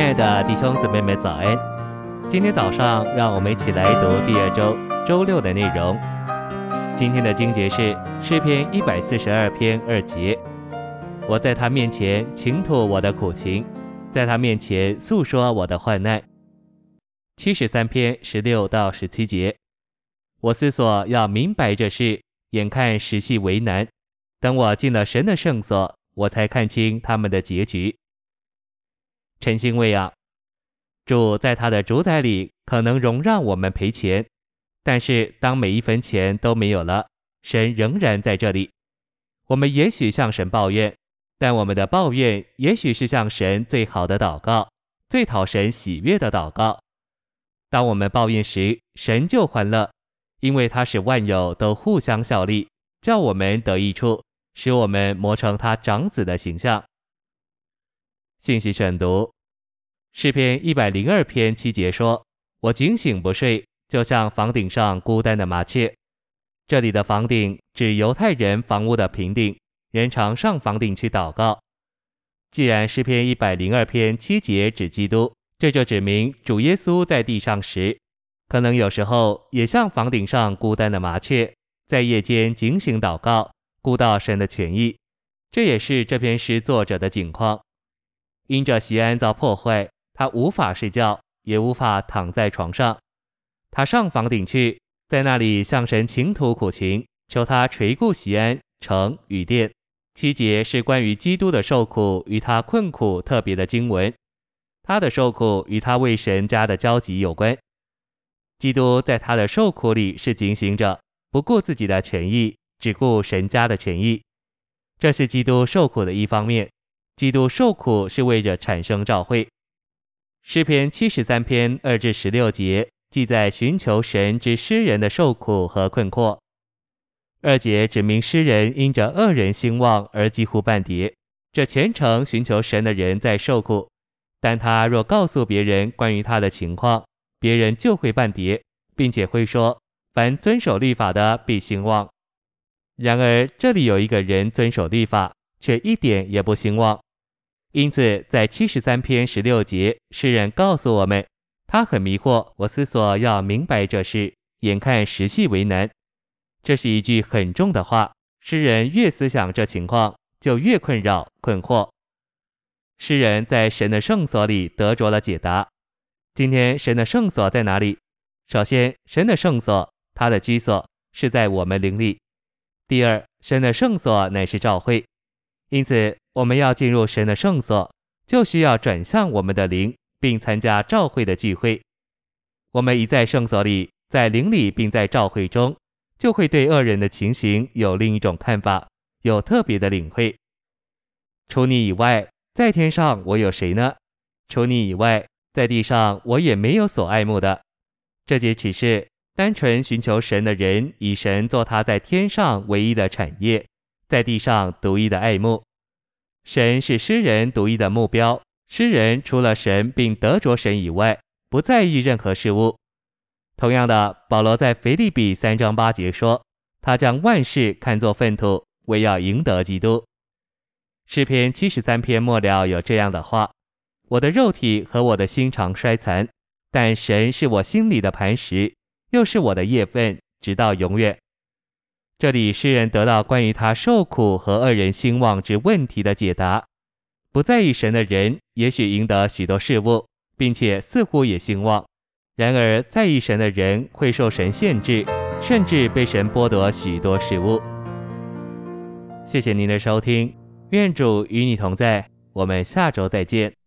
亲爱的弟兄姊妹们，早安！今天早上，让我们一起来读第二周周六的内容。今天的经节是诗篇一百四十二篇二节：我在他面前倾吐我的苦情，在他面前诉说我的患难。七十三篇十六到十七节：我思索要明白这事，眼看时系为难。等我进了神的圣所，我才看清他们的结局。陈星喂养，主在他的主宰里可能容让我们赔钱，但是当每一分钱都没有了，神仍然在这里。我们也许向神抱怨，但我们的抱怨也许是向神最好的祷告，最讨神喜悦的祷告。当我们抱怨时，神就欢乐，因为他使万有都互相效力，叫我们得益处，使我们磨成他长子的形象。信息选读，诗篇一百零二篇七节说：“我警醒不睡，就像房顶上孤单的麻雀。”这里的房顶指犹太人房屋的平顶，人常上房顶去祷告。既然诗篇一百零二篇七节指基督，这就指明主耶稣在地上时，可能有时候也像房顶上孤单的麻雀，在夜间警醒祷告，顾到神的权益。这也是这篇诗作者的景况。因着锡安遭破坏，他无法睡觉，也无法躺在床上。他上房顶去，在那里向神倾吐苦情，求他垂顾锡安城与殿。七节是关于基督的受苦与他困苦特别的经文。他的受苦与他为神家的焦急有关。基督在他的受苦里是警醒着，不顾自己的权益，只顾神家的权益。这是基督受苦的一方面。基督受苦是为着产生召会。诗篇七十三篇二至十六节记载寻求神之诗人的受苦和困惑。二节指明诗人因着恶人兴旺而几乎半跌。这虔诚寻求神的人在受苦，但他若告诉别人关于他的情况，别人就会半跌，并且会说：凡遵守律法的必兴旺。然而这里有一个人遵守律法，却一点也不兴旺。因此，在七十三篇十六节，诗人告诉我们，他很迷惑。我思索要明白这事，眼看实系为难。这是一句很重的话。诗人越思想这情况，就越困扰困惑。诗人在神的圣所里得着了解答。今天，神的圣所在哪里？首先，神的圣所，他的居所是在我们灵里。第二，神的圣所乃是召会。因此，我们要进入神的圣所，就需要转向我们的灵，并参加召会的聚会。我们一在圣所里，在灵里，并在召会中，就会对恶人的情形有另一种看法，有特别的领会。除你以外，在天上我有谁呢？除你以外，在地上我也没有所爱慕的。这节启示单纯寻求神的人，以神做他在天上唯一的产业。在地上独一的爱慕，神是诗人独一的目标。诗人除了神并得着神以外，不在意任何事物。同样的，保罗在腓立比三章八节说：“他将万事看作粪土，为要赢得基督。”诗篇七十三篇末了有这样的话：“我的肉体和我的心肠衰残，但神是我心里的磐石，又是我的业分，直到永远。”这里诗人得到关于他受苦和恶人兴旺之问题的解答。不在意神的人，也许赢得许多事物，并且似乎也兴旺；然而在意神的人会受神限制，甚至被神剥夺许多事物。谢谢您的收听，愿主与你同在，我们下周再见。